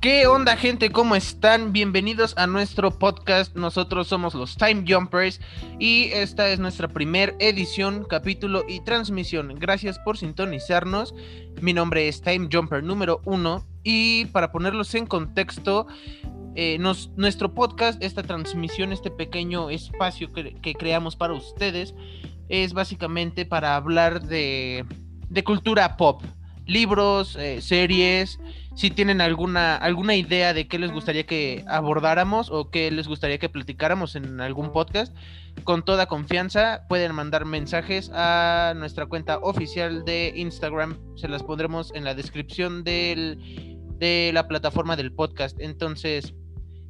¿Qué onda gente? ¿Cómo están? Bienvenidos a nuestro podcast. Nosotros somos los Time Jumpers y esta es nuestra primera edición, capítulo y transmisión. Gracias por sintonizarnos. Mi nombre es Time Jumper número uno y para ponerlos en contexto, eh, nuestro podcast, esta transmisión, este pequeño espacio que, creamos para ustedes es básicamente para hablar de, de cultura pop, libros, eh, series si tienen alguna, alguna idea de qué les gustaría que abordáramos o qué les gustaría que platicáramos en algún podcast, con toda confianza pueden mandar mensajes a nuestra cuenta oficial de Instagram. Se las pondremos en la descripción del, de la plataforma del podcast. Entonces,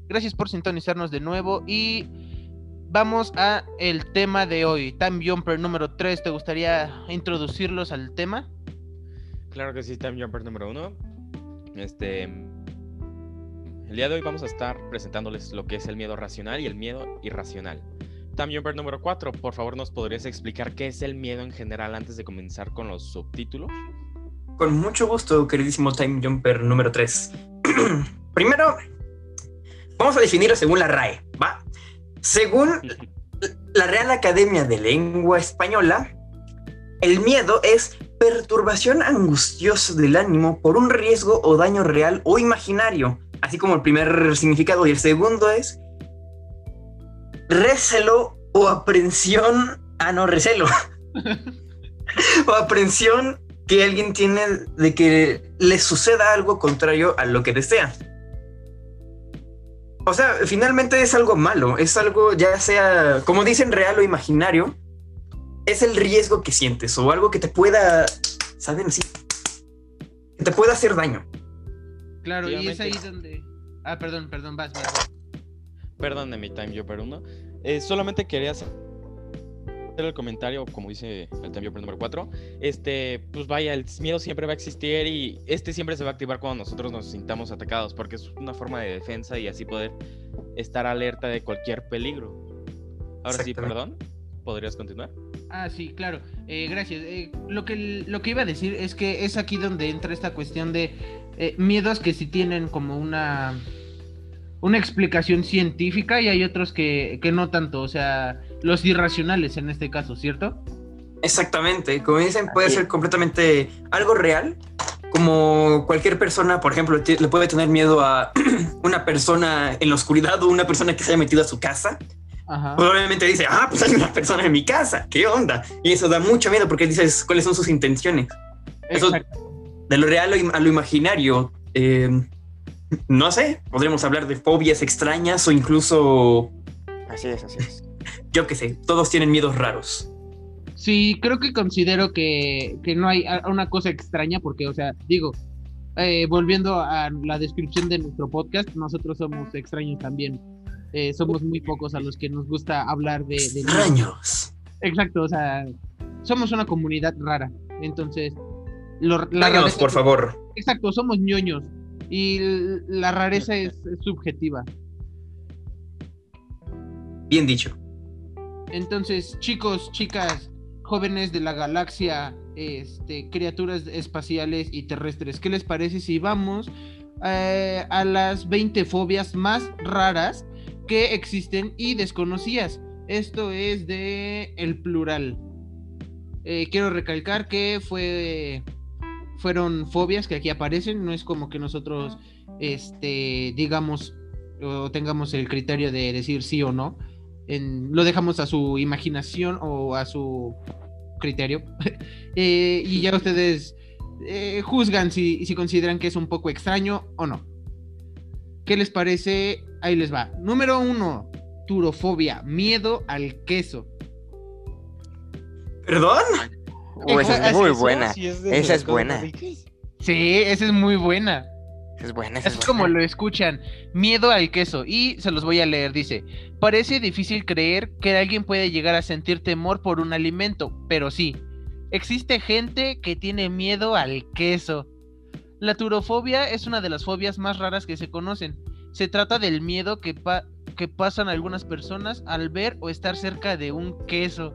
gracias por sintonizarnos de nuevo y vamos a el tema de hoy. Time Jumper número 3, ¿te gustaría introducirlos al tema? Claro que sí, Time Jumper número 1 este, el día de hoy vamos a estar presentándoles lo que es el miedo racional y el miedo irracional. Tam Jumper número 4, por favor, ¿nos podrías explicar qué es el miedo en general antes de comenzar con los subtítulos? Con mucho gusto, queridísimo Time Jumper número 3. Primero, vamos a definirlo según la RAE, ¿va? Según la Real Academia de Lengua Española, el miedo es perturbación angustiosa del ánimo por un riesgo o daño real o imaginario, así como el primer significado. Y el segundo es recelo o aprensión, ah, no, recelo, o aprensión que alguien tiene de que le suceda algo contrario a lo que desea. O sea, finalmente es algo malo, es algo ya sea, como dicen, real o imaginario, es el riesgo que sientes o algo que te pueda, ¿saben? Así, que te pueda hacer daño. Claro, y es ahí donde... Ah, perdón, perdón, vas, vas. Perdón de mi time yo, pero no. Eh, solamente quería hacer el comentario, como dice el time número 4, este, pues vaya, el miedo siempre va a existir y este siempre se va a activar cuando nosotros nos sintamos atacados, porque es una forma de defensa y así poder estar alerta de cualquier peligro. Ahora sí, perdón, ¿podrías continuar? Ah, sí, claro. Eh, gracias. Eh, lo, que, lo que iba a decir es que es aquí donde entra esta cuestión de eh, miedos que sí tienen como una, una explicación científica y hay otros que, que no tanto, o sea, los irracionales en este caso, ¿cierto? Exactamente, como dicen, puede ser completamente algo real, como cualquier persona, por ejemplo, le puede tener miedo a una persona en la oscuridad o una persona que se haya metido a su casa Probablemente dice, ah, pues hay una persona en mi casa, ¿qué onda? Y eso da mucho miedo porque dices cuáles son sus intenciones. Eso, de lo real a lo imaginario, em, no sé, podremos hablar de fobias extrañas o incluso... Así es, así es. Yo qué sé, todos tienen miedos raros. Sí, creo que considero que, que no hay una cosa extraña porque, o sea, digo, eh, volviendo a la descripción de nuestro podcast, nosotros somos extraños también. Eh, somos muy pocos a los que nos gusta hablar de... de Extraños. Exacto, o sea, somos una comunidad rara. Entonces, lo, por favor. Exacto, somos ñoños. Y la rareza es, subjetiva. Bien dicho. Entonces, chicos, chicas, jóvenes de la galaxia, este, criaturas espaciales y terrestres, ¿qué les parece si vamos eh, a las 20 fobias más raras que existen y desconocías. Esto es de el plural. Eh, quiero recalcar que fue fueron fobias que aquí aparecen, no es como que nosotros este digamos o tengamos el criterio de decir sí o no. lo dejamos a su imaginación o a su criterio. Eh, y ya ustedes eh, juzgan si, si consideran que es un poco extraño o no. ¿Qué les parece? Ahí les va. Número uno, turofobia, miedo al queso. ¿Perdón? esa es muy buena. esa es buena. Sí, esa es muy buena. Es buena, es, como lo escuchan. Miedo al queso. Y se los voy a leer. Dice: Parece difícil creer que alguien puede llegar a sentir temor por un alimento, pero sí. Existe gente que tiene miedo al queso. La turofobia es una de las fobias más raras que se conocen. Se trata del miedo que, que pasan algunas personas al ver o estar cerca de un queso.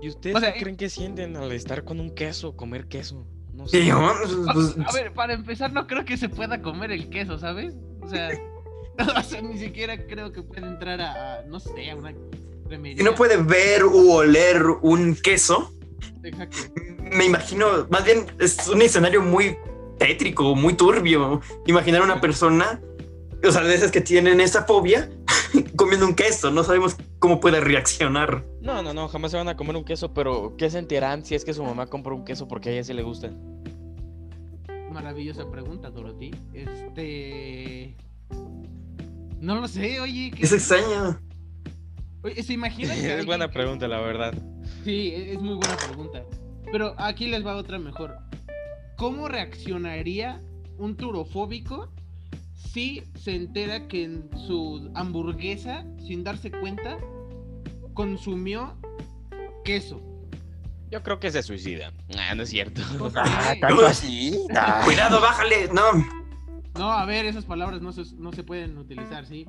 ¿Y ustedes qué creen que sienten al estar con un queso, comer queso? No sé. Pues, a, ver, para empezar, no creo que se pueda comer el queso, ¿sabes? O sea, ni siquiera creo que pueda entrar a, no sé, a una Si no puede ver u oler un queso, me imagino, más bien es un escenario muy tétrico, muy turbio. Imaginar a una persona, o sea, de esas que tienen esa fobia, comiendo un queso, no sabemos cómo puede reaccionar. No, no, no, jamás se van a comer un queso, pero ¿qué sentirán si es que su mamá compra un queso porque a ella sí le gusta? Maravillosa pregunta, Dorothy. Este. No lo sé, oye. ¿qué... Es extraño. Oye, ¿se imagina que Es buena pregunta, la verdad. Sí, e-, es muy buena pregunta. Pero aquí les va otra mejor. ¿Cómo reaccionaría un turofóbico si se entera que en su hamburguesa, sin darse cuenta, consumió queso? Yo creo que se suicida. Ah, no es cierto. Ah, ¿Tanto así? Cuidado, bájale. No. No, a ver, esas palabras no se, no se pueden utilizar, ¿sí?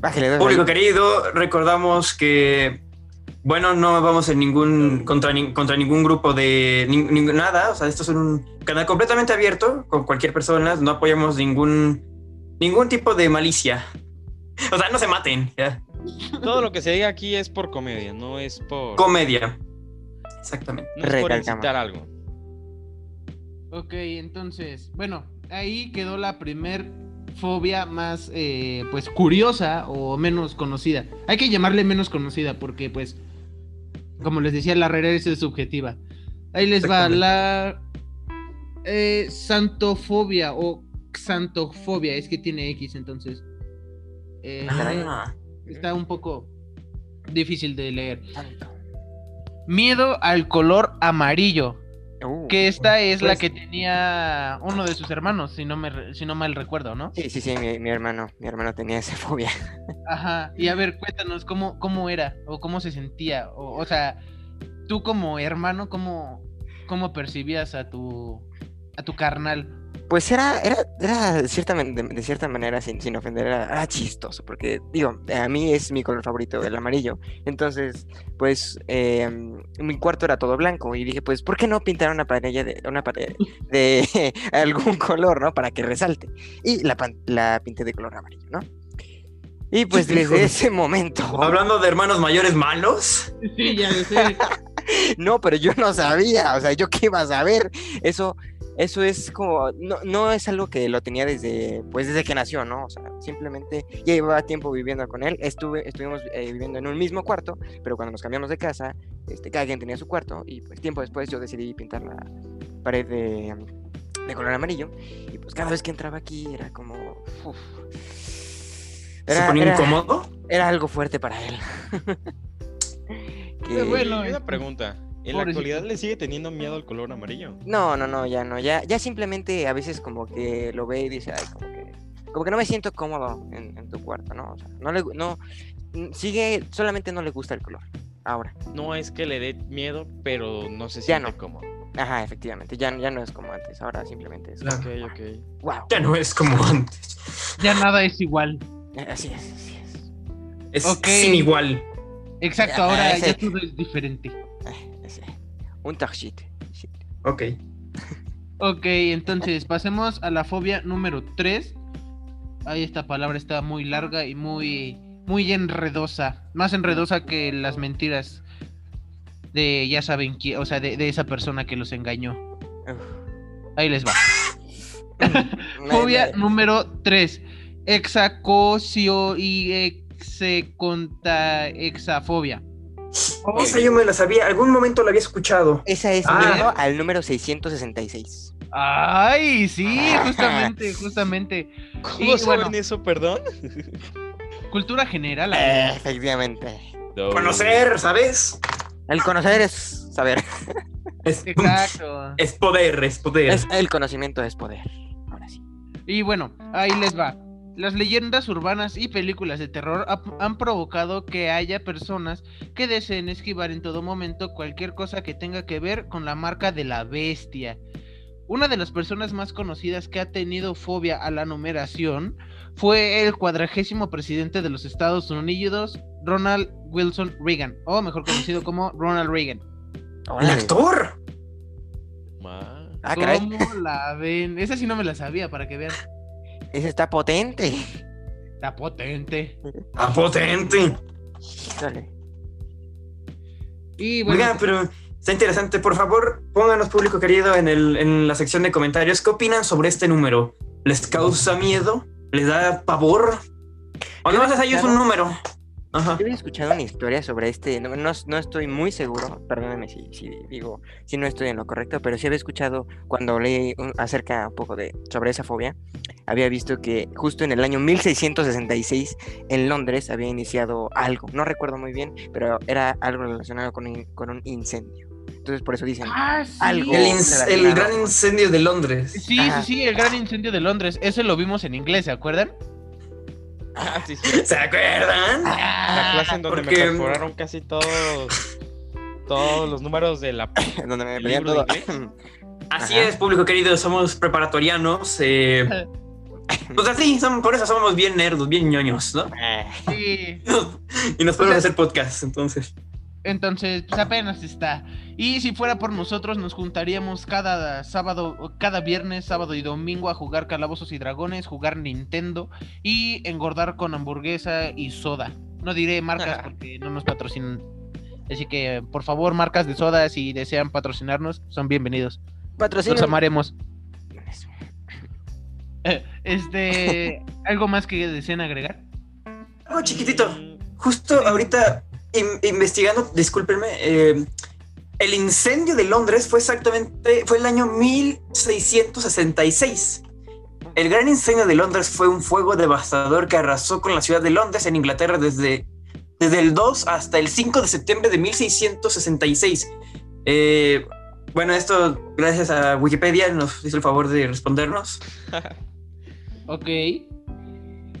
Bájale, Público querido, recordamos que bueno, no vamos en ningún contra, contra ningún grupo de nada, o sea, esto es un canal completamente abierto con cualquier persona, no apoyamos ningún ningún tipo de malicia. O sea, no se maten, Todo lo que se diga aquí es por comedia, no es por comedia. Exactamente. No es por incitar algo. Ok, entonces, bueno, ahí quedó la primer fobia más, eh, pues, curiosa o menos conocida. Hay que llamarle menos conocida porque, pues, como les decía, la regla es subjetiva. Ahí les va la eh, santofobia o xantofobia, es que tiene X, entonces. Eh, ah. Está un poco difícil de leer. Miedo al color amarillo. Uh, que esta es la pues que tenía uno de sus hermanos, si no me si no mal recuerdo, ¿no? Sí, sí, sí, mi, hermano, mi hermano tenía esa fobia. Ajá, y a ver, cuéntanos cómo, cómo era o cómo se sentía, o, o sea, tú como hermano, ¿cómo, cómo percibías a tu a tu carnal? Pues era, era, era de, cierta, de, cierta manera, sin, sin ofender, era, chistoso, porque digo, a mí es mi color favorito, el amarillo. Entonces, pues, em, mi cuarto era todo blanco y dije, pues, ¿por qué no pintar una pared de, una pared de algún color, ¿no? Para que resalte. Y la, la pinté de color amarillo, ¿no? Y pues desde ese momento. Hablando de hermanos mayores malos. Sí, ya sé. no, pero yo no sabía, o sea, yo qué iba a saber. Eso eso es como, no, no, es algo que lo tenía desde, pues desde que nació, ¿no? O sea, simplemente ya llevaba tiempo viviendo con él, estuve, estuvimos eh, viviendo en un mismo cuarto, pero cuando nos cambiamos de casa, este, cada quien tenía su cuarto y pues tiempo después yo decidí pintar la pared de, de color amarillo y pues cada vez que entraba aquí era como... Era, ¿Se ponía incómodo? Era algo fuerte para él. Bueno, una pregunta. ¿En la actualidad le sigue teniendo miedo al color amarillo? No, no, no, ya no. Ya, ya simplemente a veces como que lo ve y dice, ay, como que, como que no me siento cómodo en, tu cuarto, ¿no? O sea, no le, no, sigue, solamente no le gusta el color. Ahora. No es que le dé miedo, pero no se siente no. cómodo. Ajá, efectivamente, ya, ya no es como antes, ahora simplemente es. Ok, ok. Wow. Ya no es como antes. Ya nada es igual. Eh, así es, así es. Es sin igual. Exacto, ahora ya todo es diferente. Un tarjit. Ok. ok, entonces pasemos a la fobia número 3. Ahí esta palabra está muy larga y muy, muy enredosa. Más enredosa que las mentiras de ya saben quién, o sea, de, esa persona que los engañó. Ahí les va. fobia número 3. Exacocio y execonta exafobia. Esa yo me la sabía, algún momento la había escuchado. Esa es ah. al número 666. Ay, sí, justamente, justamente. ¿Cómo saben eso, perdón? Cultura general. efectivamente. Conocer, ¿sabes? El conocer es saber. Exacto. Es poder, es poder. el conocimiento es poder. Ahora sí. Y bueno, ahí les va. Las leyendas urbanas y películas de terror han provocado que haya personas que deseen esquivar en todo momento cualquier cosa que tenga que ver con la marca de la bestia. Una de las personas más conocidas que ha tenido fobia a la numeración fue el cuadragésimo presidente de los Estados Unidos, Ronald Wilson Reagan, o mejor conocido como Ronald Reagan. ¡El actor! Ah, caray. ¿Cómo la ven? Esa sí no me la sabía, para que vean. Ese está potente. Está potente. ¡Ah, potente! Híjole. Y bueno, Oigan, pero está interesante. Por favor, pónganos, público querido, en, el, en la sección de comentarios. ¿Qué opinan sobre este número? ¿Les causa miedo? ¿Les da pavor? ¿O no es ahí es un número? Ajá. Yo había escuchado una historia sobre este, no, no, no estoy muy seguro, perdónenme si, si digo, si no estoy en lo correcto, pero sí había escuchado cuando leí un- acerca un poco de sobre esa fobia, había visto que justo en el año 1666 en Londres había iniciado algo, no recuerdo muy bien, pero era algo relacionado con, un- con un incendio. Entonces por eso dicen, Ah, sí. algo. El, el gran incendio de Londres. Sí, Ajá. sí, sí, el gran incendio de Londres. Ese lo vimos en inglés, ¿se acuerdan? Ah, sí, sí. ¿Se acuerdan? La clase en donde porque- me perforaron casi todos todos los números de la donde me ¿El pedían libro todo. de Así Ajá. es, público querido, somos preparatorianos. eh, pues así, son- por eso somos bien nerdos, bien ñoños, ¿no? Eh, Sí. Y nos podemos hacer podcast, entonces. Entonces, pues apenas está. Y si fuera por nosotros, nos juntaríamos cada sábado, cada viernes, sábado y domingo a jugar Calabozos y Dragones, jugar Nintendo y engordar con hamburguesa y soda. No diré marcas porque no nos patrocinan. Así que, por favor, marcas de soda, si desean patrocinarnos, son bienvenidos. Patrocinio. Los amaremos. Este, ¿algo más que deseen agregar? Algo chiquitito. Mm, Justo ahorita in- investigando, discúlpenme, eh, el incendio de Londres fue exactamente, fue el año 1666. El gran incendio de Londres fue un fuego devastador que arrasó con la ciudad de Londres en Inglaterra desde, desde el 2 hasta el 5 de septiembre de 1666. Eh, bueno, esto gracias a Wikipedia nos hizo el favor de respondernos. Ok.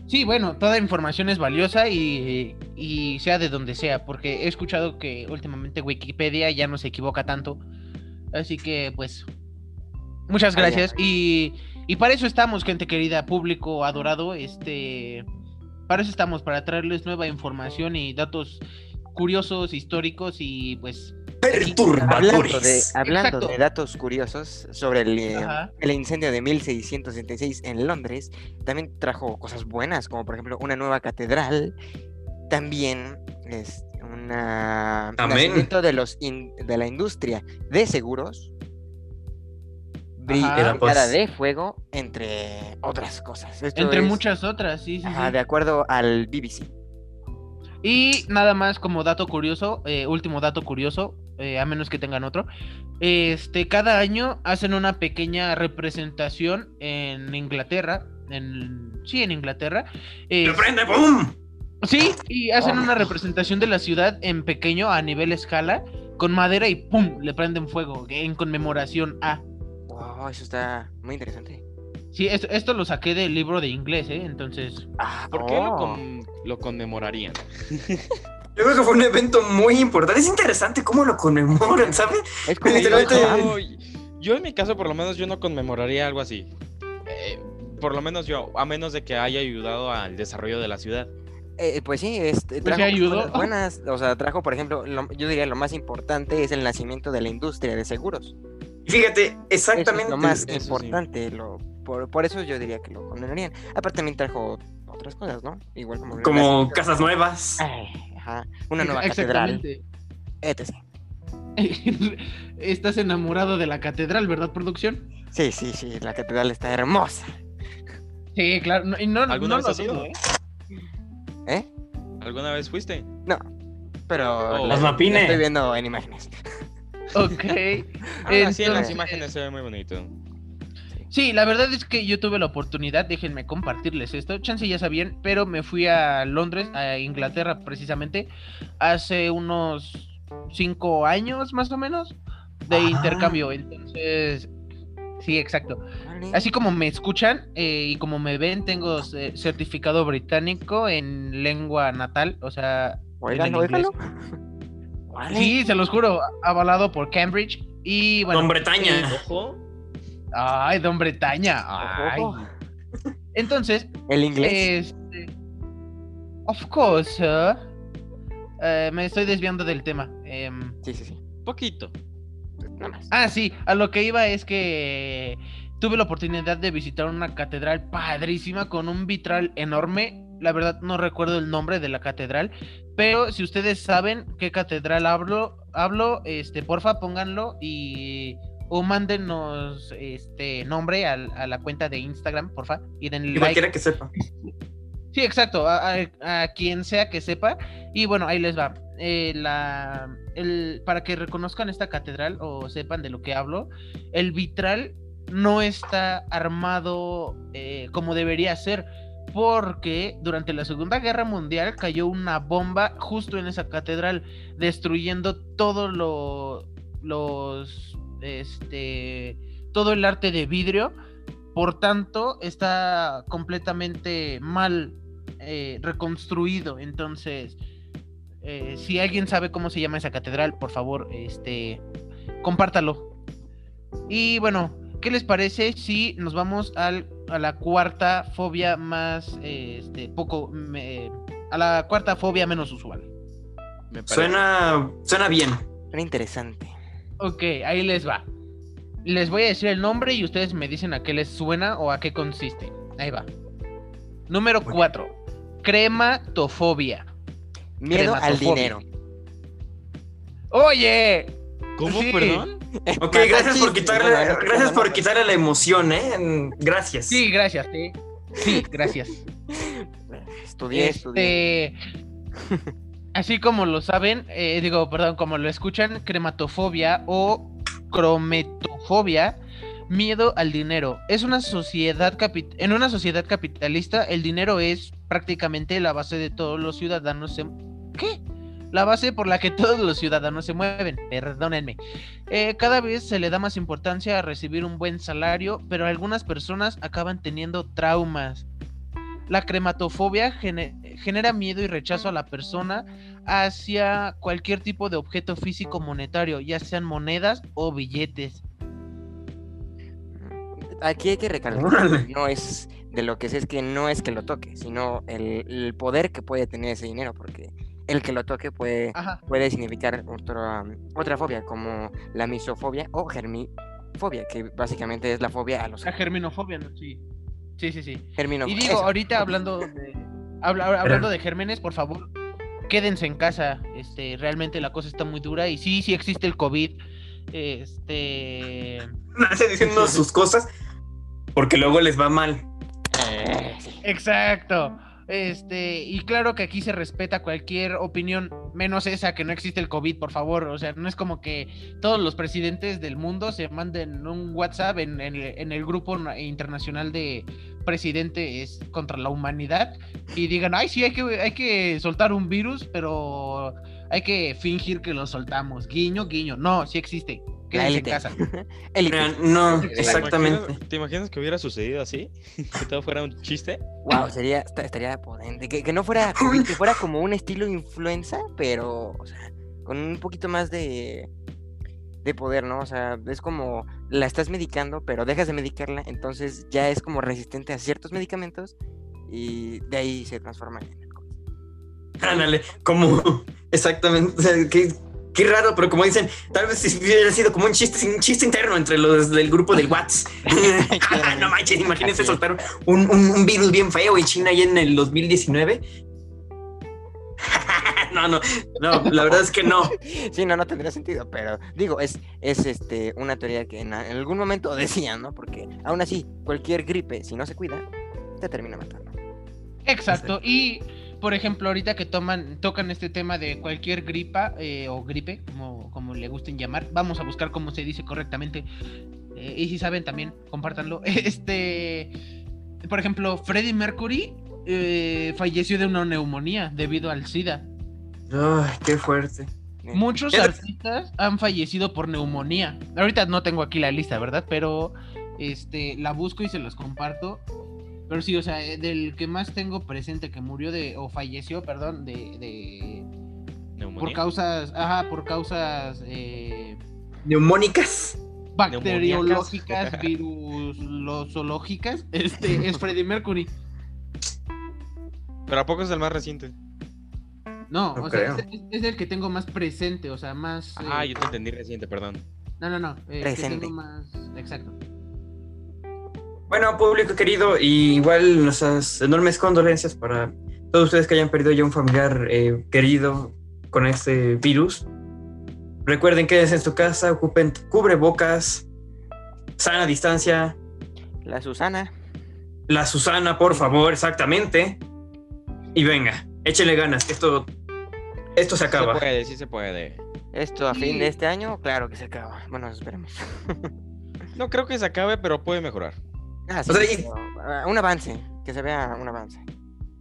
Sí, bueno, toda información es valiosa y, y sea de donde sea, porque he escuchado que últimamente Wikipedia ya no se equivoca tanto. Así que, pues, muchas Ah, gracias. Y, y para eso estamos, gente querida, público adorado. Este, para eso estamos, para traerles nueva información y datos curiosos, históricos y pues... Hablando de, hablando de datos curiosos sobre el, eh, el incendio de 1666 en Londres, también trajo cosas buenas, como por ejemplo una nueva catedral, también es una Amén. nacimiento de los in- de la industria de seguros, brigada Pues- de fuego, entre otras cosas. Esto Entre es, muchas otras, sí, sí, ajá, sí. de acuerdo al BBC. Y nada más como dato curioso, eh, último dato curioso, eh, a menos que tengan otro. Este, cada año hacen una pequeña representación en Inglaterra. En, sí, en Inglaterra. eh, ¡Lo prende! ¡Pum! sí, y hacen una representación de la ciudad en pequeño a nivel escala, con madera y ¡pum! le prenden fuego en conmemoración a. Wow, eso está muy interesante. Sí, esto, esto lo saqué del libro de inglés, ¿eh? Entonces. Ah, ¿Por qué lo, oh. con- lo conmemorarían? Yo creo que fue un evento muy importante. Es interesante cómo lo conmemoran, ¿sabes? Es como Literalmente- Yo, yo en mi caso, por lo menos, yo no conmemoraría algo así. Eh, por lo menos yo, a menos de que haya ayudado al desarrollo de la ciudad. Eh, pues sí, este, Pues trajo ayudó. buenas, o sea, trajo, por ejemplo, lo- yo diría lo más importante es el nacimiento de la industria de seguros. Fíjate, Eso es exactamente. lo más eso sí. importante, lo, por, por eso yo diría que lo condenarían. Aparte también trajo otras cosas, ¿no? Igual como... Como casas nuevas. Ay, ajá, una nueva catedral, etc. Estás enamorado de la catedral, ¿verdad, producción? Sí, sí, sí, la catedral está hermosa. Sí, claro. No, y no, ¿Alguna no vez lo has ido? ¿eh? ¿Eh? ¿Alguna vez fuiste? Pero Oh. la- Los la mapines. estoy viendo en imágenes. Ok. Ah, sí, en las Entonces- imágenes se ve muy bonito. Sí, la verdad es que yo tuve la oportunidad, déjenme compartirles esto. Chance ya sabían, pero me fui a Londres, a Inglaterra precisamente, hace unos cinco años más o menos de intercambio. Entonces, sí, exacto. Así como me escuchan eh, y como me ven, tengo eh, certificado británico en lengua natal, o sea, en. Vale. Sí, se los juro, avalado por Cambridge. Y bueno. Don Bretaña. eh, Ojo. Ay, Don Bretaña. Ay. Entonces, El inglés. este. Of course, sir. Eh, me estoy desviando del tema. Em, Sí, sí, sí. Poquito. Nada más. Ah, sí, a lo que iba es que tuve la oportunidad de visitar una catedral padrísima con un vitral enorme. La verdad no recuerdo el nombre de la catedral, pero si ustedes saben qué catedral hablo, hablo, este, porfa, pónganlo y o mándenos este nombre a, la cuenta de Instagram, porfa, y denle Y like. que sepa. Sí, exacto, a, a- a quien sea que sepa. Y bueno, ahí les va. Eh, la, el, para que reconozcan esta catedral o sepan de lo que hablo, el vitral no está armado eh, como debería ser. Porque durante la Segunda Guerra Mundial cayó una bomba justo en esa catedral, destruyendo todo lo, los, este, todo el arte de vidrio. Por tanto, está completamente mal eh, reconstruido. Entonces, eh, si alguien sabe cómo se llama esa catedral, por favor, este, compártalo. Y bueno, ¿qué les parece si nos vamos al, a la cuarta fobia más, eh, este, poco, me- a la cuarta fobia menos usual? Me. Suena, suena bien. Era interesante. Ok, ahí les va. Les voy a decir el nombre y ustedes me dicen a qué les suena o a qué consiste. Ahí va. Número Muy bien. 4. Crematofobia. Miedo al Crematofobia. dinero. Oye, ¿Cómo, Sí. perdón? Ok, gracias por quitarle, gracias por quitarle la emoción, ¿eh? Gracias. sí, gracias. Sí, sí gracias. Estudié, estudié. Así como lo saben, eh, digo, perdón, como lo escuchan, crematofobia o crometofobia, miedo al dinero. Es una sociedad en una sociedad capitalista, el dinero es prácticamente la base de todos los ciudadanos. se- ¿Qué? La base por la que todos los ciudadanos se mueven. Perdónenme. Eh, cada vez se le da más importancia a recibir un buen salario, pero algunas personas acaban teniendo traumas. La crematofobia gene- genera miedo y rechazo a la persona hacia cualquier tipo de objeto físico monetario, ya sean monedas o billetes. Aquí hay que recalcar, no es de lo que sé es que no es que lo toque, sino el, el poder que puede tener ese dinero, porque el que lo toque puede, Ajá. puede significar otra, otra fobia, como la misofobia o germifobia, que básicamente es la fobia a los La germinofobia, ¿no? Sí. Sí, sí, sí. germino- Y digo, eso. ahorita hablando de, habla- hablando de gérmenes, por favor, quédense en casa. Este, realmente la cosa está muy dura y sí, sí existe el COVID. Este, Nace diciendo sus cosas porque luego les va mal. Exacto. Este, y claro que aquí se respeta cualquier opinión, menos esa que no existe el COVID, por favor. O sea, no es como que todos los presidentes del mundo se manden un WhatsApp en, en en el grupo na- internacional de presidentes contra la humanidad y digan, ay, sí, hay que, hay que soltar un virus, pero hay que fingir que lo soltamos. Guiño, guiño. No, sí existe. Quédense en casa. No, ¿Te ¿Te exactamente. imaginas- ¿Te imaginas que hubiera sucedido así? Que todo fuera un chiste. Wow, sería, esta- estaría potente. Que, que no fuera COVID, que fuera como un estilo influenza, pero, o sea, con un poquito más de, de poder, ¿no? O sea, es como la estás medicando, pero dejas de medicarla, entonces ya es como resistente a ciertos medicamentos y de ahí se transforma en el COVID. Ándale, como exactamente. o sea, qué, qué raro, pero como dicen, tal vez si hubiera sido como un chiste, un chiste interno entre los del grupo del WhatsApp. no manches, imagínense soltar un, un- un virus bien feo en China ya en el 2019. no, no, no, la verdad es que no. Sí, no, no tendría sentido, pero digo, es, es este, una teoría que en, en algún momento decían, ¿no? Porque aún así, cualquier gripe, si no se cuida, te termina matando. Exacto. Y por ejemplo, ahorita que toman, tocan este tema de cualquier gripa eh, o gripe, como, como le gusten llamar, vamos a buscar cómo se dice correctamente. Eh, y si saben también, compártanlo. Este, por ejemplo, Freddie Mercury eh, falleció de una neumonía debido al SIDA. Ay, qué fuerte. Muchos artistas han fallecido por neumonía. Ahorita no tengo aquí la lista, ¿verdad? Pero este la busco y se los comparto. Pero sí, o sea, eh, del que más tengo presente que murió de o falleció, perdón, de, de por Neumonía. causas, ajá, por causas eh, Neumónicas. bacteriológicas, virusológicas, este es Freddie Mercury. Pero ¿a poco es el más reciente? No, No o sea, es, es el que tengo más presente, o sea, más Ah, eh, yo te entendí reciente, perdón. No, no, no. eh, que Presente. tengo más. Exacto. Bueno, público querido, y igual nuestras enormes condolencias para todos ustedes que hayan perdido ya un familiar eh, querido con este virus. Recuerden quédense en su casa, ocupen cubrebocas, sana distancia, La Susana. la Susana, por favor, exactamente. Y venga, échenle ganas, que esto, esto se acaba. Se puede, sí se puede. Esto a fin de este año, claro que se acaba. Bueno, esperemos. No creo que se acabe, pero puede mejorar. Ah, sí, O sea, y- ah, un avance, que se vea un avance.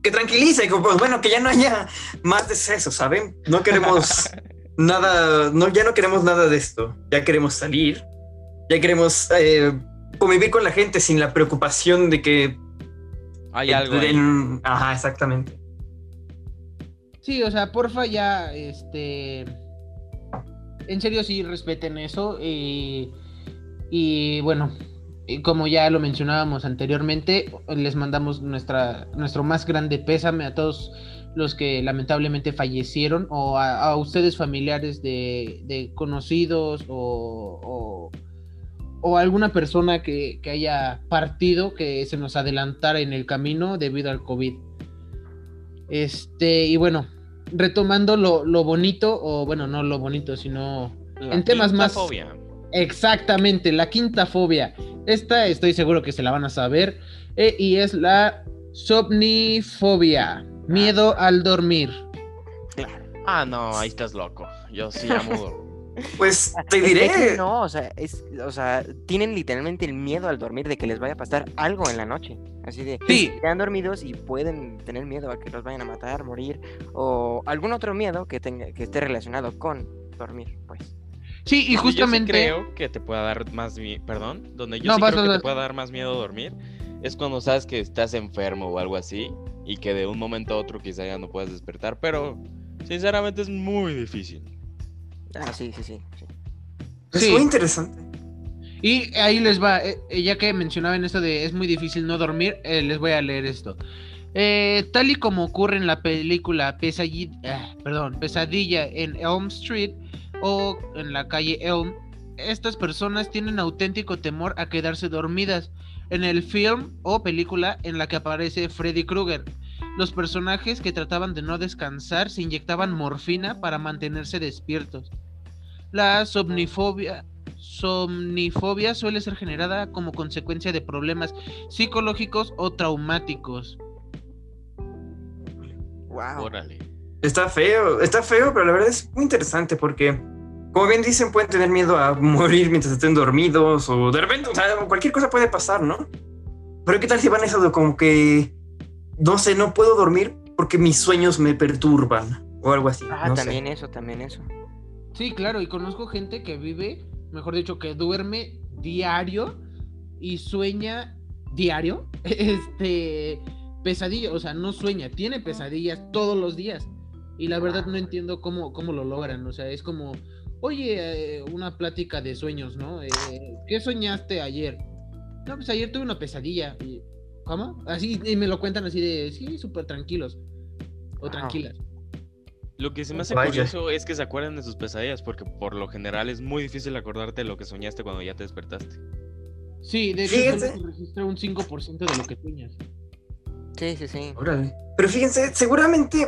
que tranquilice, que, pues, bueno, que ya no haya más decesos, ¿saben? No queremos nada, no, ya no queremos nada de esto. Ya queremos salir, ya queremos eh, convivir con la gente sin la preocupación de que... Hay algo en- ajá, exactamente. Sí, o sea, porfa ya, este... En serio, sí, respeten eso. Y, y bueno, y como ya lo mencionábamos anteriormente, les mandamos nuestra, nuestro más grande pésame a todos los que lamentablemente fallecieron o a, a ustedes familiares de, de conocidos o, o, o alguna persona que, que haya partido, que se nos adelantara en el camino debido al COVID. Este, y bueno, retomando lo, lo bonito, o bueno, no lo bonito, sino La en temas quinta más- fobia. exactamente la quinta fobia. Esta estoy seguro que se la van a saber, eh, y es la somnifobia, miedo al dormir. Ah, no, ahí estás loco. Yo sí ya mudo. Pues te Es que diré, aquí no, o sea, es, o sea, tienen literalmente el miedo al dormir de que les vaya a pasar algo en la noche. Así de, Sí. quedan dormidos y pueden tener miedo a que los vayan a matar, morir, o algún otro miedo que tenga, que esté relacionado con dormir, pues. Sí, y Donde justamente... Yo sí creo que te pueda dar más miedo. Perdón. Donde yo No, sí vas, creo vas, que vas. te pueda dar más miedo dormir es cuando sabes que estás enfermo o algo así y que de un momento a otro quizá ya no puedas despertar. Pero sinceramente es muy difícil. Ah, sí, sí, sí. sí. es Sí. muy interesante. Y ahí les va, eh, eh, ya que mencionaban esto de es muy difícil no dormir, eh, les voy a leer esto. Eh, tal y como ocurre en la película Pesadilla, ah, perdón, Pesadilla en Elm Street o en la calle Elm, estas personas tienen auténtico temor a quedarse dormidas. En el film o película en la que aparece Freddy Krueger, los personajes que trataban de no descansar se inyectaban morfina para mantenerse despiertos. La somnifobia somnifobia suele ser generada como consecuencia de problemas psicológicos o traumáticos. Wow. Órale. Está feo, está feo, pero la verdad es muy interesante porque, como bien dicen, pueden tener miedo a morir mientras estén dormidos o de repente, o sea, cualquier cosa puede pasar, ¿no? Pero ¿qué tal si van eso de como que, no sé, no puedo dormir porque mis sueños me perturban o algo así? Ah, no sé. también eso, también eso. Sí, claro, y conozco gente que vive, mejor dicho, que duerme diario y sueña diario, este, pesadilla, o sea, no sueña, tiene pesadillas todos los días. Y la verdad no entiendo cómo, cómo lo logran, o sea, es como, oye, eh, una plática de sueños, ¿no? Eh, ¿Qué soñaste ayer? No, pues ayer tuve una pesadilla. Y, ¿Cómo? Así, y me lo cuentan así de, sí, súper tranquilos. O tranquilas. Lo que se me hace Vaya. curioso es que se acuerden de sus pesadillas, porque por lo general es muy difícil acordarte de lo que soñaste cuando ya te despertaste. Sí, de hecho, Fíjense. solo se registra un 5% de lo que sueñas. Sí, sí, sí. Órale. Pero fíjense, seguramente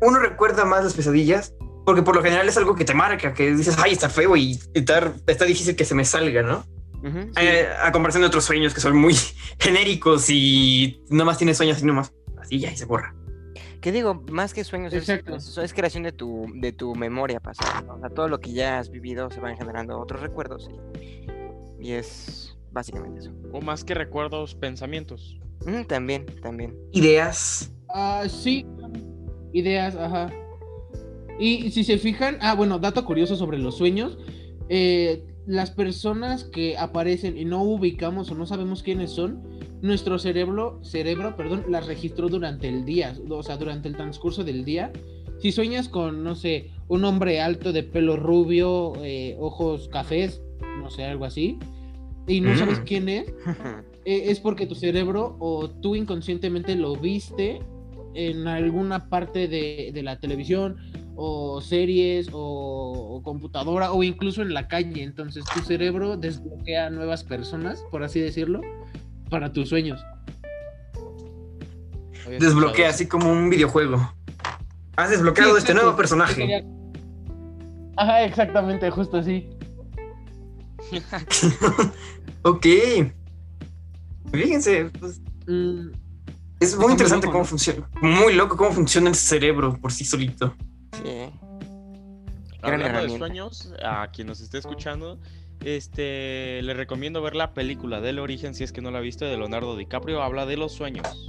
uno recuerda más las pesadillas porque por lo general es algo que te marca, que dices, ay, está feo y está, está difícil que se me salga, ¿no? Sí. Eh, a comparación de otros sueños que son muy genéricos y nada más tienes sueños y nomás así ya y se borra. ¿Qué digo? Más que sueños, es, es- es creación de tu, de tu memoria pasada. ¿no? O sea, todo lo que ya has vivido se van generando otros recuerdos. Y, y es básicamente eso. O más que recuerdos, pensamientos. También, también. Ideas. Ah, sí. Ideas, ajá. Y si se fijan, ah, bueno, dato curioso sobre los sueños. eh, las personas que aparecen y no ubicamos o no sabemos quiénes son, nuestro cerebro, cerebro, perdón, las registró durante el día, o sea, durante el transcurso del día. Si sueñas con, no sé, un hombre alto de pelo rubio, eh, ojos cafés, no sé, algo así, y no sabes Mm. quién es, eh, es porque tu cerebro o tú inconscientemente lo viste en alguna parte de, de la televisión o series o, o computadora o incluso en la calle. Entonces tu cerebro desbloquea nuevas personas, por así decirlo, para tus sueños. Desbloquea así como un videojuego. Has desbloqueado Sí, este nuevo personaje. Ajá, exactamente, justo así. ok. Fíjense, pues, Mm, es muy interesante cómo funciona. Muy loco cómo funciona el cerebro por sí solito. Sí. Hablando de sueños, a quien nos esté escuchando, este, le recomiendo ver la película del origen, si es que no la viste, de Leonardo DiCaprio. Habla de los sueños.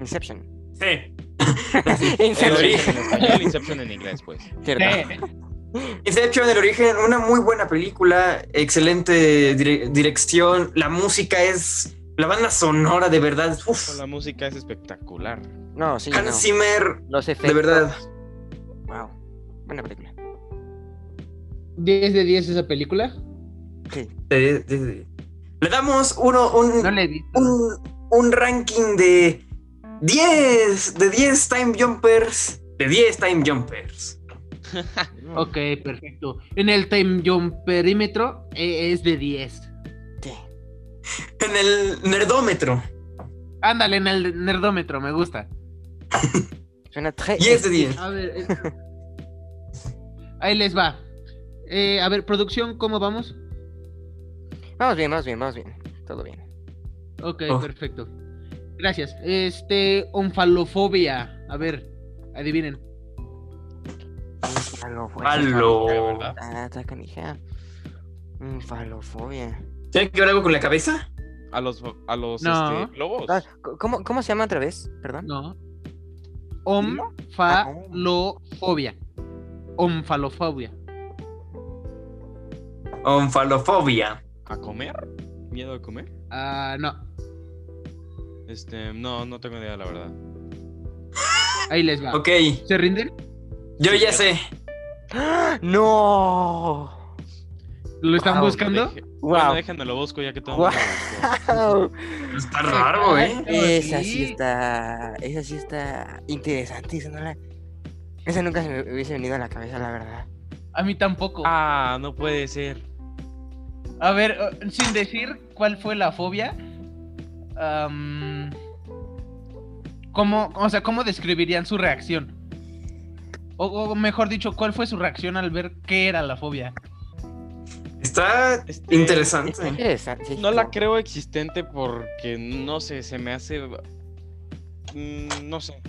Inception. Sí. El Inception. origen en español, Inception en inglés, pues. Cierto. Inception, el origen, una muy buena película, excelente dire- dirección, la música es, la banda sonora de verdad, uf, La música es espectacular. No, sí, no. Hans Zimmer, Los efectos. verdad. Wow. Buena película. 10 de 10 esa película. Sí. de- de- de- le damos uno, un, No visto. un, un ranking de 10, de 10 time jumpers, de 10 time jumpers. Ok, perfecto. En el time jump perímetro eh, es de 10. Sí. En el nerdómetro, Ándale, en el nerdómetro, me gusta. Suena tres. 10 de 10. A ver. eh, Ahí les va. Eh, a ver, producción, ¿cómo vamos? Vamos bien, vamos bien, vamos bien. Todo bien. Ok, Oh. perfecto. Gracias. Este, onfalofobia. A ver, adivinen. ¿verdad? Ah, está canija. Mm, falofobia. ¿Tiene que ver algo con la cabeza? A los, a los No. este, globos. Ah, ¿cómo, ¿Cómo se llama otra vez? Perdón. No. Omfalofobia. Omfalofobia. Onfalofobia. ¿A comer? ¿Miedo a comer? Ah, no. Este, no, no tengo idea, la verdad. Ahí les va. Ok, ¿Se rinden? yo ya sé. ¡No! ¿Lo están Wow, buscando? Deje- Bueno, Wow. déjenme lo busco ya que todo Wow. lo. Está raro, ¿eh? Esa sí está. Esa sí está interesante. Esa, no la- esa nunca se me hubiese venido a la cabeza, la verdad. A mí tampoco. Ah, no puede ser. A ver, sin decir cuál fue la fobia. ¿cómo, o sea, ¿cómo describirían su reacción? O, o mejor dicho, ¿cuál fue su reacción al ver qué era la fobia? Está Este, interesante. Está interesante. sí, No la creo existente porque no sé, se me hace. mm, no sé,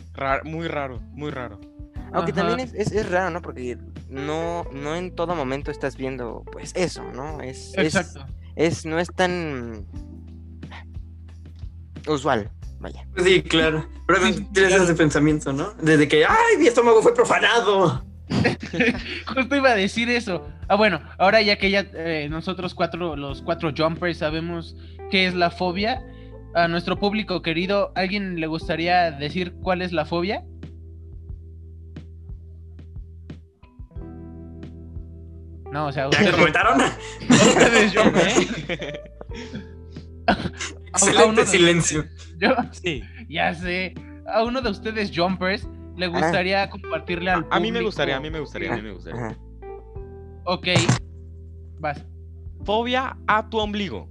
muy raro, muy raro. Aunque Ajá. también es, es, es raro, ¿no? Porque no, no en todo momento estás viendo, pues, eso, ¿no? Es, es, Exacto. es, no es tan usual, vaya. Sí, claro. Pero Sí, tienes claro. ese pensamiento, ¿no? Desde que, ¡ay, mi estómago fue profanado! Justo iba a decir eso. Ah, bueno, ahora ya que ya eh, nosotros cuatro, los cuatro jumpers, sabemos qué es la fobia. A nuestro público querido, ¿alguien le gustaría decir cuál es la fobia? No, o sea, ¿Ya te comentaron? ustedes jumpers. Uno Excelente de- silencio. Yo, Sí. ya sé. A uno de ustedes jumpers le gustaría compartirle al A mí me gustaría, a mí me gustaría, a mí me gustaría. Ajá. Ok. Vas. Fobia a tu ombligo.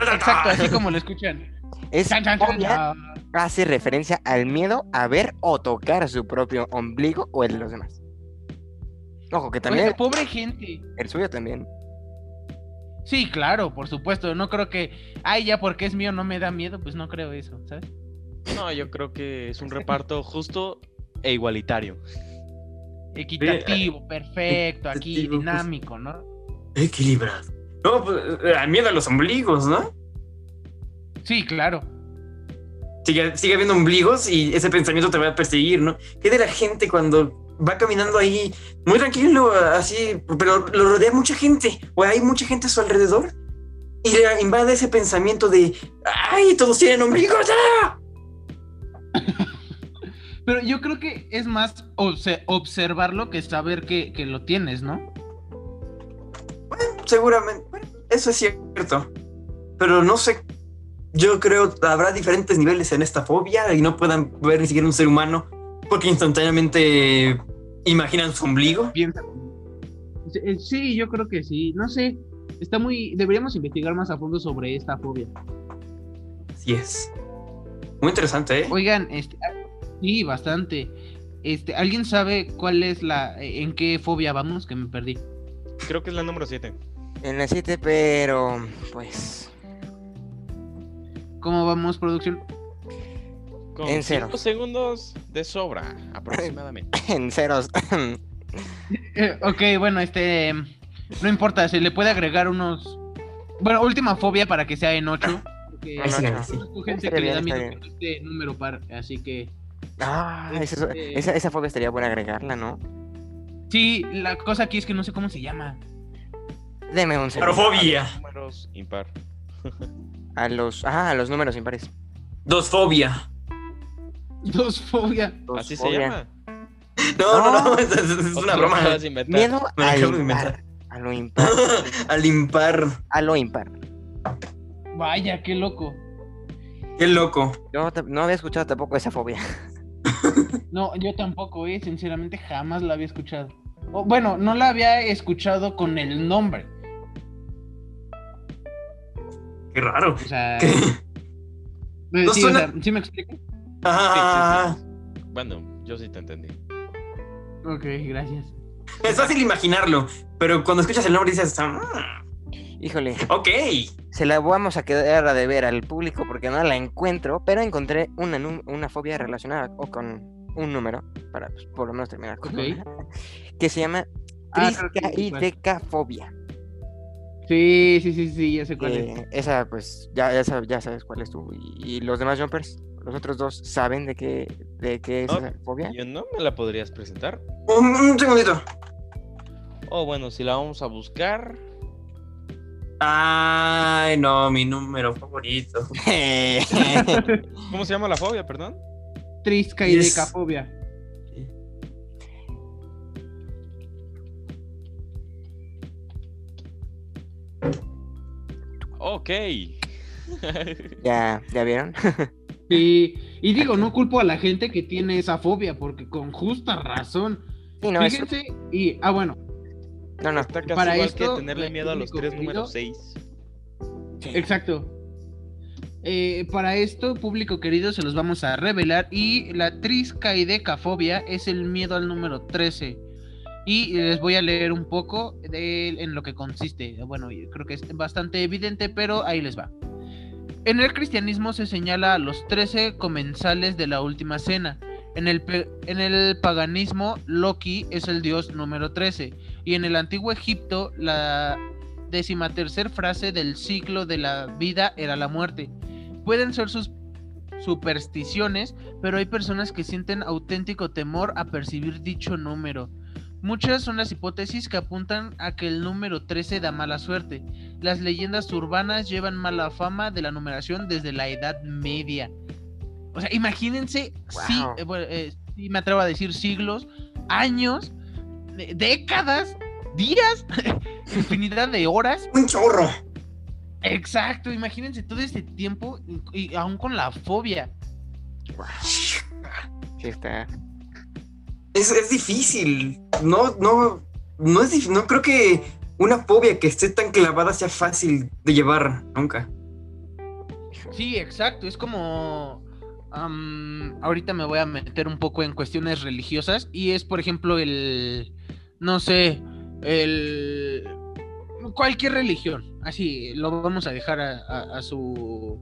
Exacto, así como lo escuchan. Es Chan, chan, chan, fobia, chan. hace referencia al miedo a ver o tocar su propio ombligo o el de los demás. Ojo, que también Pues, pobre gente. el suyo también. Sí, claro, por supuesto. No creo que, ay, ya porque es mío no me da miedo, pues no creo eso, ¿sabes? No, yo creo que es un reparto justo e igualitario. Equitativo, perfecto, aquí, equitativo, dinámico, ¿no? Equilibrado. No, pues, eh, al miedo a los ombligos, ¿no? Sí, claro. Sigue, sigue habiendo ombligos y ese pensamiento te va a perseguir, ¿no? ¿Qué de la gente cuando va caminando ahí muy tranquilo, así, pero lo rodea mucha gente, o hay mucha gente a su alrededor y le invade ese pensamiento de, ¡ay, todos tienen ombligos! ¡ah!". Pero yo creo que es más obse- observarlo que saber que, que lo tienes, ¿no? Seguramente, bueno, eso es cierto, pero no sé. Yo creo habrá diferentes niveles en esta fobia y no puedan ver ni siquiera un ser humano Porque instantáneamente imaginan su ombligo. Eh, Sí, yo creo que sí. No sé. Está muy. Deberíamos investigar más a fondo sobre esta fobia. Así es. Muy interesante, ¿eh? Oigan, este, sí, bastante. Este, ¿alguien sabe cuál es la, eh, en qué fobia vamos? Que me perdí. Creo que es la número 7. En la 7, pero pues ¿Cómo vamos, producción? Con En cinco ceros. segundos de sobra, aproximadamente. en ceros. Ok, bueno, este, no importa, se le puede agregar unos, bueno, última fobia para que sea en 8. Porque Ahí sí, sí. conozco gente que le da miedo este número par, así que ah, esa, Este- esa, esa fobia estaría buena agregarla, ¿no? sí, la cosa aquí es que no sé cómo se llama. Deme un segundo. Parofobia. Números impar. A los, ah, a los números impares. Dos fobia. Dos fobia. Dos Así se fobia. llama. No, no, no, No. es, es- es ¿O una broma. Miedo Me al impar. inventar. A lo impar. Al impar. A lo impar. Vaya, qué loco. Qué loco. Yo no había escuchado tampoco esa fobia. No, yo tampoco, eh, sinceramente jamás la había escuchado. O, bueno, no la había escuchado con el nombre. Qué raro. O sea, ¿Qué? eh, No sí, suena- o sea, ¿sí me explico? Ah, Bueno, yo sí te entendí. Ok, gracias. es fácil imaginarlo, pero cuando escuchas el nombre dices, "Ah, Híjole, ok. se la vamos a quedar a deber al público porque no la encuentro, pero encontré una, una fobia relacionada o con un número, para pues, por lo menos terminar con Ok. una, que se llama Ah, que sí. Sí, sí, sí, ya sé cuál es. Eh, esa, pues, ya, ya, sabes, ya sabes cuál es tú. Y, y los demás jumpers, los otros dos, ¿saben de qué, de qué es Oh, esa fobia? ¿Yo no me la podrías presentar? Un, un segundito. Oh, bueno, si la vamos a buscar. Ay, no, mi número favorito. ¿Cómo se llama la fobia, perdón? Trisca y Yes. decafobia. Ok. ¿Ya, ¿Ya vieron? Sí, y digo, no culpo a la gente que tiene esa fobia, porque con justa razón. Sí, no, Fíjense, y, ah, bueno, no, no. Está casi Para igual esto, que tenerle miedo a los tres números querido, 6. exacto. Eh, para esto, público querido, se los vamos a revelar. Y la triscaidecafobia es el miedo al número 13. Y les voy a leer un poco de en lo que consiste. Bueno, yo creo que es bastante evidente, pero ahí les va. En el cristianismo se señala a los 13 comensales de la última cena. En el, en el paganismo, Loki es el dios número 13. Y en el antiguo Egipto, la decimatercer frase del ciclo de la vida era la muerte. Pueden ser sus supersticiones, pero hay personas que sienten auténtico temor a percibir dicho número. Muchas son las hipótesis que apuntan a que el número 13 da mala suerte. Las leyendas urbanas llevan mala fama de la numeración desde la Edad Media. O sea, imagínense, sí, Wow. eh, bueno, eh, sí me atrevo a decir siglos, años, eh, décadas, días, infinidad de horas. Un chorro. Exacto, imagínense todo este tiempo y, y aún con la fobia. Sí, está. Es, es difícil. No, no, no es No creo que una fobia que esté tan clavada sea fácil de llevar nunca. Sí, exacto, es como... ahorita me voy a meter un poco en cuestiones religiosas y es, por ejemplo, el... No sé, el... Cualquier religión, así, lo vamos a dejar a, a- a su...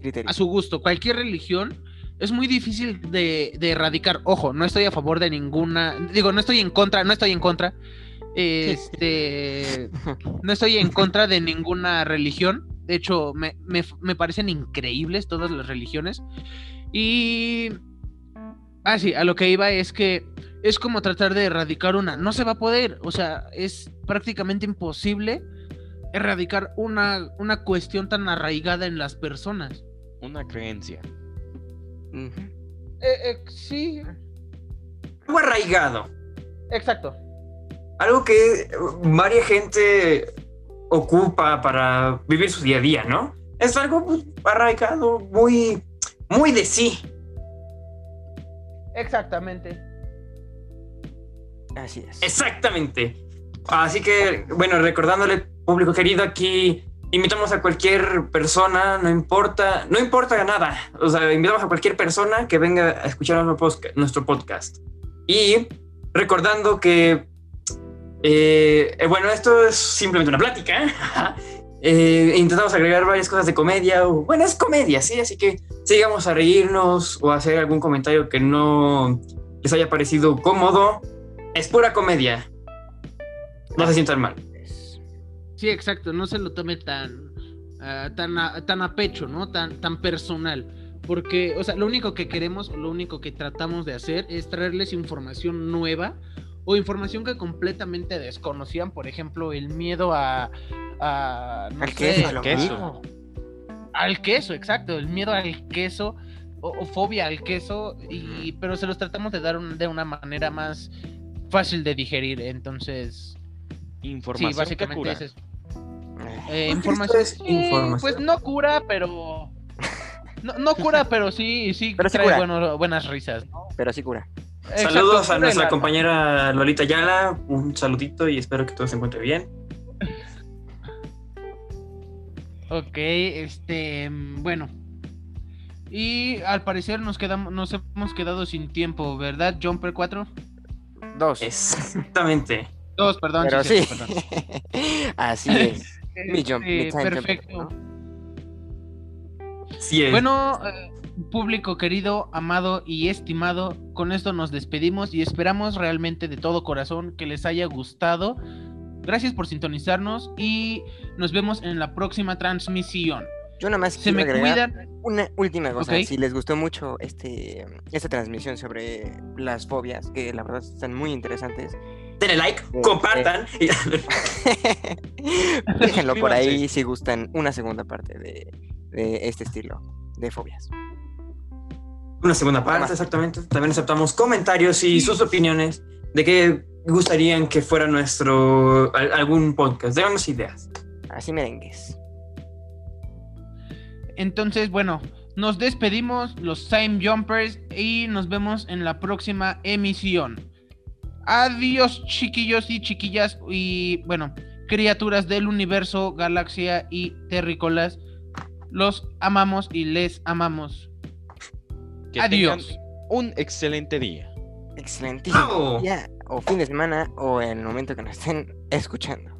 Criterio. a su gusto. Cualquier religión es muy difícil de, de erradicar. Ojo, no estoy a favor de ninguna. Digo, no estoy en contra, no estoy en contra. Este. no estoy en contra de ninguna religión. De hecho, me, me- me parecen increíbles todas las religiones. Y. Ah, sí, a lo que iba es que es como tratar de erradicar una. No se va a poder. O sea, es prácticamente imposible erradicar una, una cuestión tan arraigada en las personas. Una creencia. Eh, eh, sí, Algo arraigado. exacto. Algo que varia gente ocupa para vivir su día a día, ¿no? Es algo pues, arraigado, muy, muy de sí. Exactamente. Así es. Exactamente. Así que, bueno, recordándole, público querido, aquí invitamos a cualquier persona, no importa, no importa nada. O sea, invitamos a cualquier persona que venga a escuchar nuestro podcast. Y recordando que, eh, eh, bueno, esto es simplemente una plática. Eh, intentamos agregar varias cosas de comedia. O, bueno, es comedia, sí. Así que sigamos a reírnos o a hacer algún comentario que no les haya parecido cómodo. Es pura comedia. No se sientan mal. Sí, exacto, no se lo tome tan, ah, tan, a, tan a pecho, ¿no? Tan, tan personal. Porque, o sea, lo único que queremos, lo único que tratamos de hacer es traerles información nueva o información que completamente desconocían. Por ejemplo, el miedo a. a, no Al sé, queso, al queso. mismo. al queso, exacto, el miedo al queso o, o fobia al queso, y, pero se los tratamos de dar un- de una manera más fácil de digerir. Entonces, Información sí, básicamente que cura. es eso. Eh, esto información, es sí, información. Pues no cura, pero. No, no cura, pero sí, sí Pero sí trae cura. bueno- buenas risas. ¿no? Pero sí cura. Exacto, Saludos a nuestra compañera Lolita Yala. Un saludito y espero que todo se encuentre bien. Ok, este, bueno. Y al parecer nos quedamos, nos hemos quedado sin tiempo, ¿verdad? Jumper 4. Dos. Exactamente. Dos, perdón. Pero sí. cierto, perdón. Así es. Mi jump- mi Este, jumper, perfecto. ¿no? Sí es. Bueno, eh, público querido, amado y estimado, con esto nos despedimos y esperamos realmente de todo corazón que les haya gustado. Gracias por sintonizarnos y nos vemos en la próxima transmisión. Yo nada más Se quiero me agregar cuidan. una última cosa. Si les gustó mucho este esta transmisión sobre las fobias, que la verdad están muy interesantes, Denle like, Eh, compartan. déjenlo por ahí si gustan una segunda parte de, de este estilo de fobias. Una segunda parte, exactamente. También aceptamos comentarios y sus opiniones de qué gustarían que fuera nuestro al- algún podcast. Déganos ideas. Así merengues. Entonces, bueno, nos despedimos los Time Jumpers y nos vemos en la próxima emisión. Adiós, chiquillos y chiquillas y, bueno, criaturas del universo, galaxia y terrícolas. Los amamos y les amamos. Que Adiós. tengan un excelente día. Excelentísimo día, o fin de semana, o en el momento que nos estén escuchando.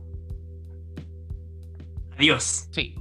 Adiós. Sí.